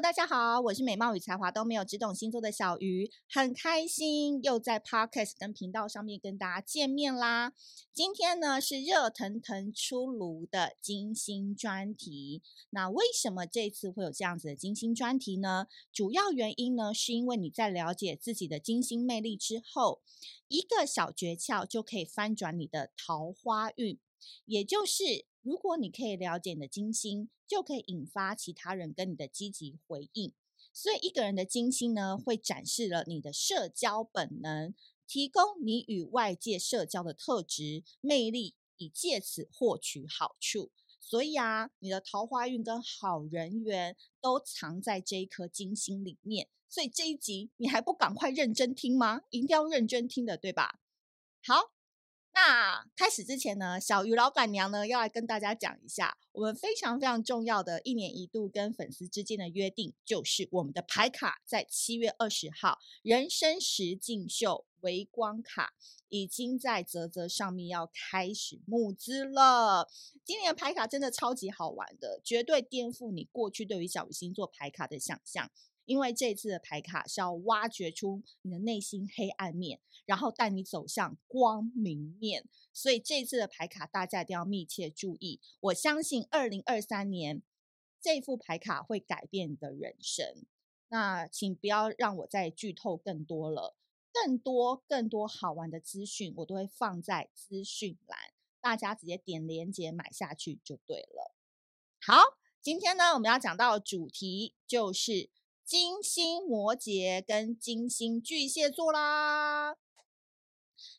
大家好，我是美貌与才华都没有，只懂星座的小鱼，很开心又在 Podcast 跟频道上面跟大家见面啦。今天呢是热腾腾出炉的金星专题。那为什么这次会有这样子的金星专题呢？主要原因呢是因为你在了解自己的金星魅力之后，一个小诀窍就可以翻转你的桃花运，也就是。如果你可以了解你的金星，就可以引发其他人跟你的积极回应。所以，一个人的金星呢，会展示了你的社交本能，提供你与外界社交的特质、魅力，以借此获取好处。所以啊，你的桃花运跟好人缘都藏在这一颗金星里面。所以这一集你还不赶快认真听吗？一定要认真听的，对吧？好。那开始之前呢，小鱼老板娘呢要来跟大家讲一下，我们非常非常重要的一年一度跟粉丝之间的约定，就是我们的牌卡在七月二十号人生实境秀微光卡已经在泽泽上面要开始募资了。今年的牌卡真的超级好玩的，绝对颠覆你过去对于小鱼星座牌卡的想象。因为这次的牌卡是要挖掘出你的内心黑暗面，然后带你走向光明面，所以这次的牌卡大家一定要密切注意。我相信二零二三年这副牌卡会改变你的人生。那请不要让我再剧透更多了，更多更多好玩的资讯我都会放在资讯栏，大家直接点链接买下去就对了。好，今天呢我们要讲到的主题就是。金星摩羯跟金星巨蟹座啦。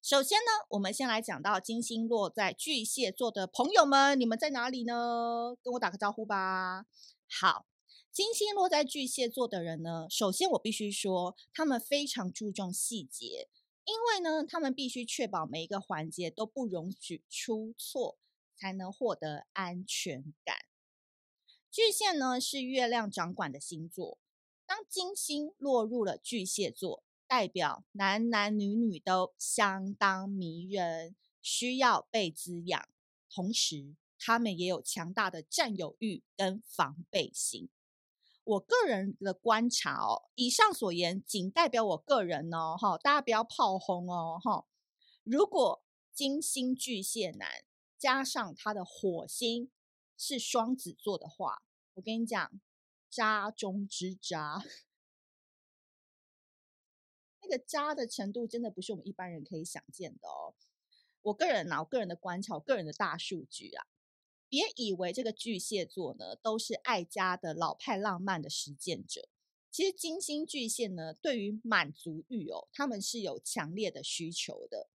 首先呢，我们先来讲到金星落在巨蟹座的朋友们，你们在哪里呢？跟我打个招呼吧。好，金星落在巨蟹座的人呢，首先我必须说，他们非常注重细节，因为呢，他们必须确保每一个环节都不容许出错，才能获得安全感。巨蟹呢，是月亮掌管的星座。当金星落入了巨蟹座，代表男男女女都相当迷人，需要被滋养。同时，他们也有强大的占有欲跟防备心。我个人的观察哦，以上所言仅代表我个人哦，哈，大家不要炮轰哦，哈。如果金星巨蟹男加上他的火星是双子座的话，我跟你讲。渣中之渣，那个渣的程度真的不是我们一般人可以想见的哦。我个人啊，我个人的观察，我个人的大数据啊，别以为这个巨蟹座呢都是爱家的老派浪漫的实践者。其实金星巨蟹呢，对于满足欲哦，他们是有强烈的需求的。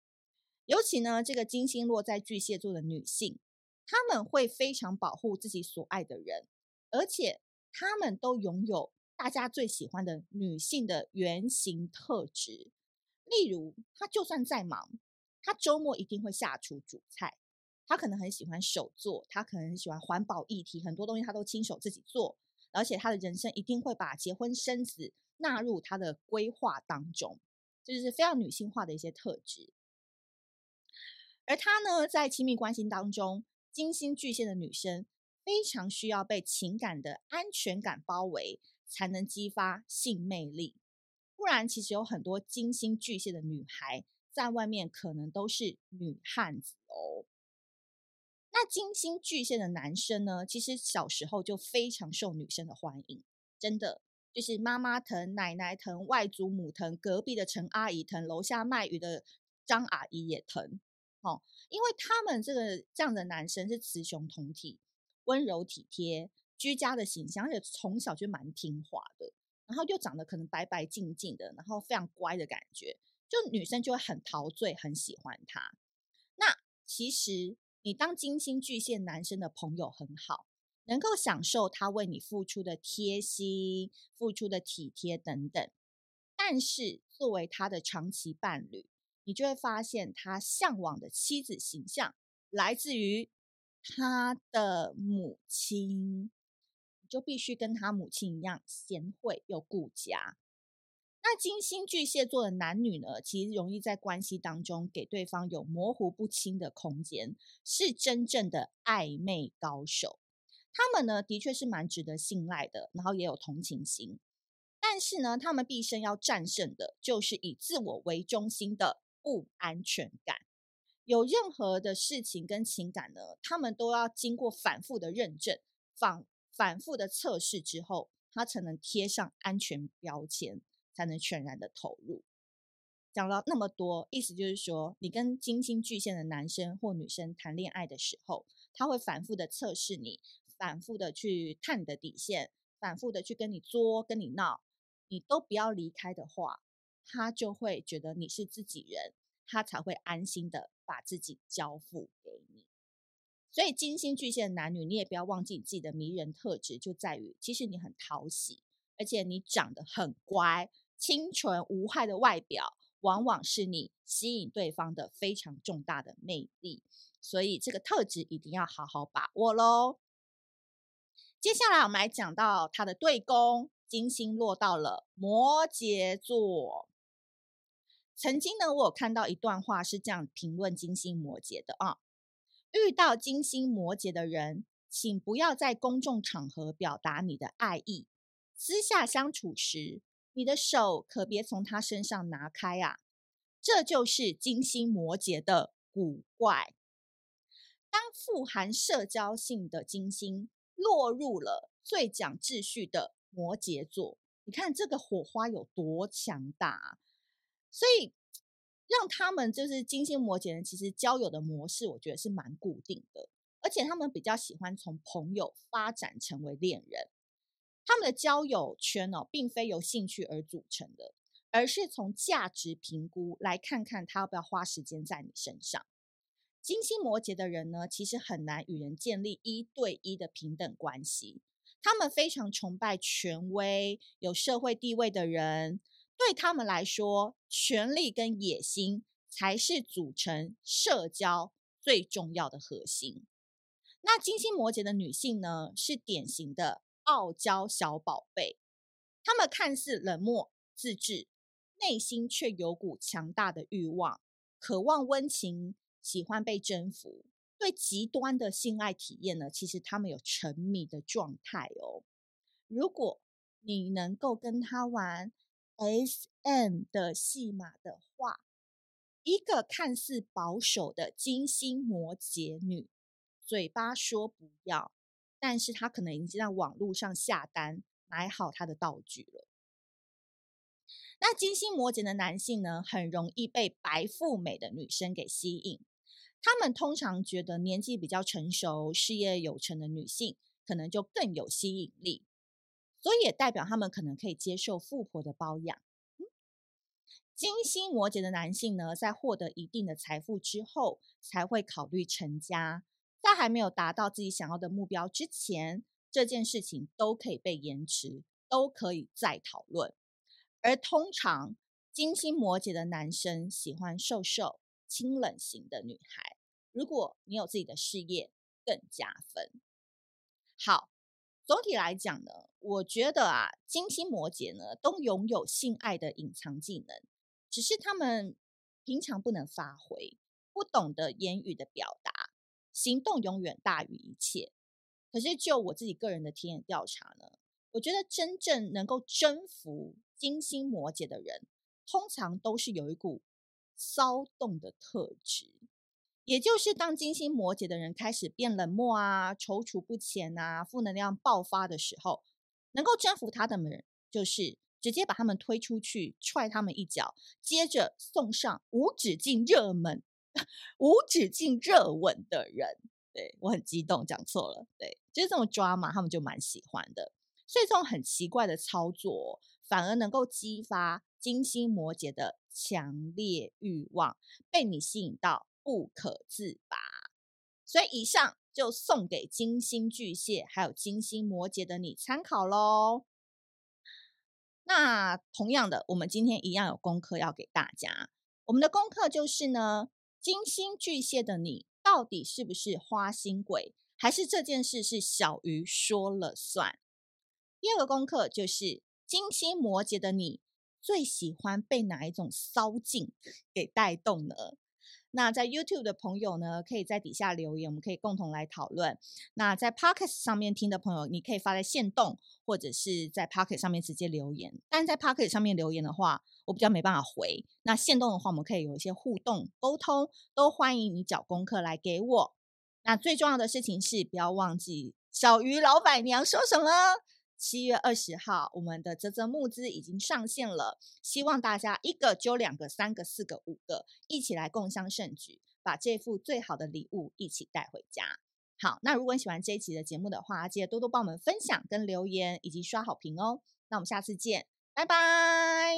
尤其呢，这个金星落在巨蟹座的女性，他们会非常保护自己所爱的人，而且。他们都拥有大家最喜欢的女性的原型特质，例如，她就算再忙，她周末一定会下厨煮菜。她可能很喜欢手作，她可能很喜欢环保议题，很多东西她都亲手自己做。而且，她的人生一定会把结婚生子纳入她的规划当中，这就是非常女性化的一些特质。而她呢，在亲密关系当中，金星巨蟹的女生。非常需要被情感的安全感包围，才能激发性魅力。不然，其实有很多金星巨蟹的女孩在外面可能都是女汉子哦。那金星巨蟹的男生呢？其实小时候就非常受女生的欢迎，真的就是妈妈疼、奶奶疼、外祖母疼、隔壁的陈阿姨疼、楼下卖鱼的张阿姨也疼。哦，因为他们这个这样的男生是雌雄同体。温柔体贴、居家的形象，而且从小就蛮听话的，然后又长得可能白白净净的，然后非常乖的感觉，就女生就会很陶醉，很喜欢他。那其实你当金星巨蟹男生的朋友很好，能够享受他为你付出的贴心、付出的体贴等等。但是作为他的长期伴侣，你就会发现他向往的妻子形象来自于。他的母亲，就必须跟他母亲一样贤惠又顾家。那金星巨蟹座的男女呢，其实容易在关系当中给对方有模糊不清的空间，是真正的暧昧高手。他们呢，的确是蛮值得信赖的，然后也有同情心。但是呢，他们毕生要战胜的就是以自我为中心的不安全感。有任何的事情跟情感呢，他们都要经过反复的认证、反反复的测试之后，他才能贴上安全标签，才能全然的投入。讲了那么多，意思就是说，你跟金星巨蟹的男生或女生谈恋爱的时候，他会反复的测试你，反复的去探你的底线，反复的去跟你作、跟你闹，你都不要离开的话，他就会觉得你是自己人，他才会安心的把自己交付给你。所以，金星巨蟹的男女，你也不要忘记你自己的迷人特质，就在于其实你很讨喜，而且你长得很乖，清纯无害的外表。往往是你吸引对方的非常重大的魅力，所以这个特质一定要好好把握喽。接下来我们来讲到他的对宫，金星落到了摩羯座。曾经呢，我有看到一段话是这样评论金星摩羯的啊：遇到金星摩羯的人，请不要在公众场合表达你的爱意，私下相处时。你的手可别从他身上拿开啊！这就是金星摩羯的古怪。当富含社交性的金星落入了最讲秩序的摩羯座，你看这个火花有多强大啊！所以让他们就是金星摩羯人，其实交友的模式，我觉得是蛮固定的，而且他们比较喜欢从朋友发展成为恋人。他们的交友圈哦，并非由兴趣而组成的，而是从价值评估来看看他要不要花时间在你身上。金星摩羯的人呢，其实很难与人建立一对一的平等关系。他们非常崇拜权威、有社会地位的人，对他们来说，权力跟野心才是组成社交最重要的核心。那金星摩羯的女性呢，是典型的。傲娇小宝贝，他们看似冷漠自制，内心却有股强大的欲望，渴望温情，喜欢被征服。对极端的性爱体验呢，其实他们有沉迷的状态哦。如果你能够跟他玩 SM 的戏码的话，一个看似保守的金星摩羯女，嘴巴说不要。但是她可能已经在网络上下单买好她的道具了。那金星摩羯的男性呢，很容易被白富美的女生给吸引。他们通常觉得年纪比较成熟、事业有成的女性可能就更有吸引力，所以也代表他们可能可以接受富婆的包养。金星摩羯的男性呢，在获得一定的财富之后，才会考虑成家。在还没有达到自己想要的目标之前，这件事情都可以被延迟，都可以再讨论。而通常金星摩羯的男生喜欢瘦瘦、清冷型的女孩。如果你有自己的事业，更加分。好，总体来讲呢，我觉得啊，金星摩羯呢都拥有性爱的隐藏技能，只是他们平常不能发挥，不懂得言语的表达。行动永远大于一切。可是就我自己个人的体验调查呢，我觉得真正能够征服金星摩羯的人，通常都是有一股骚动的特质。也就是当金星摩羯的人开始变冷漠啊、踌躇不前啊、负能量爆发的时候，能够征服他的人，就是直接把他们推出去，踹他们一脚，接着送上无止境热门。无止境热吻的人，对，我很激动，讲错了，对，就是这种抓马，他们就蛮喜欢的。所以这种很奇怪的操作，反而能够激发金星摩羯的强烈欲望，被你吸引到不可自拔。所以以上就送给金星巨蟹还有金星摩羯的你参考喽。那同样的，我们今天一样有功课要给大家。我们的功课就是呢。金星巨蟹的你，到底是不是花心鬼，还是这件事是小鱼说了算？第二个功课就是金星摩羯的你，最喜欢被哪一种骚劲给带动呢？那在 YouTube 的朋友呢，可以在底下留言，我们可以共同来讨论。那在 Podcast 上面听的朋友，你可以发在线动，或者是在 Podcast 上面直接留言。但在 Podcast 上面留言的话，我比较没办法回。那线动的话，我们可以有一些互动沟通，都欢迎你找功课来给我。那最重要的事情是，不要忘记小鱼老板娘说什么。七月二十号，我们的泽泽募资已经上线了，希望大家一个揪两个、三个、四个、五个，一起来共襄盛举，把这副最好的礼物一起带回家。好，那如果你喜欢这一期的节目的话，记得多多帮我们分享跟留言，以及刷好评哦。那我们下次见，拜拜。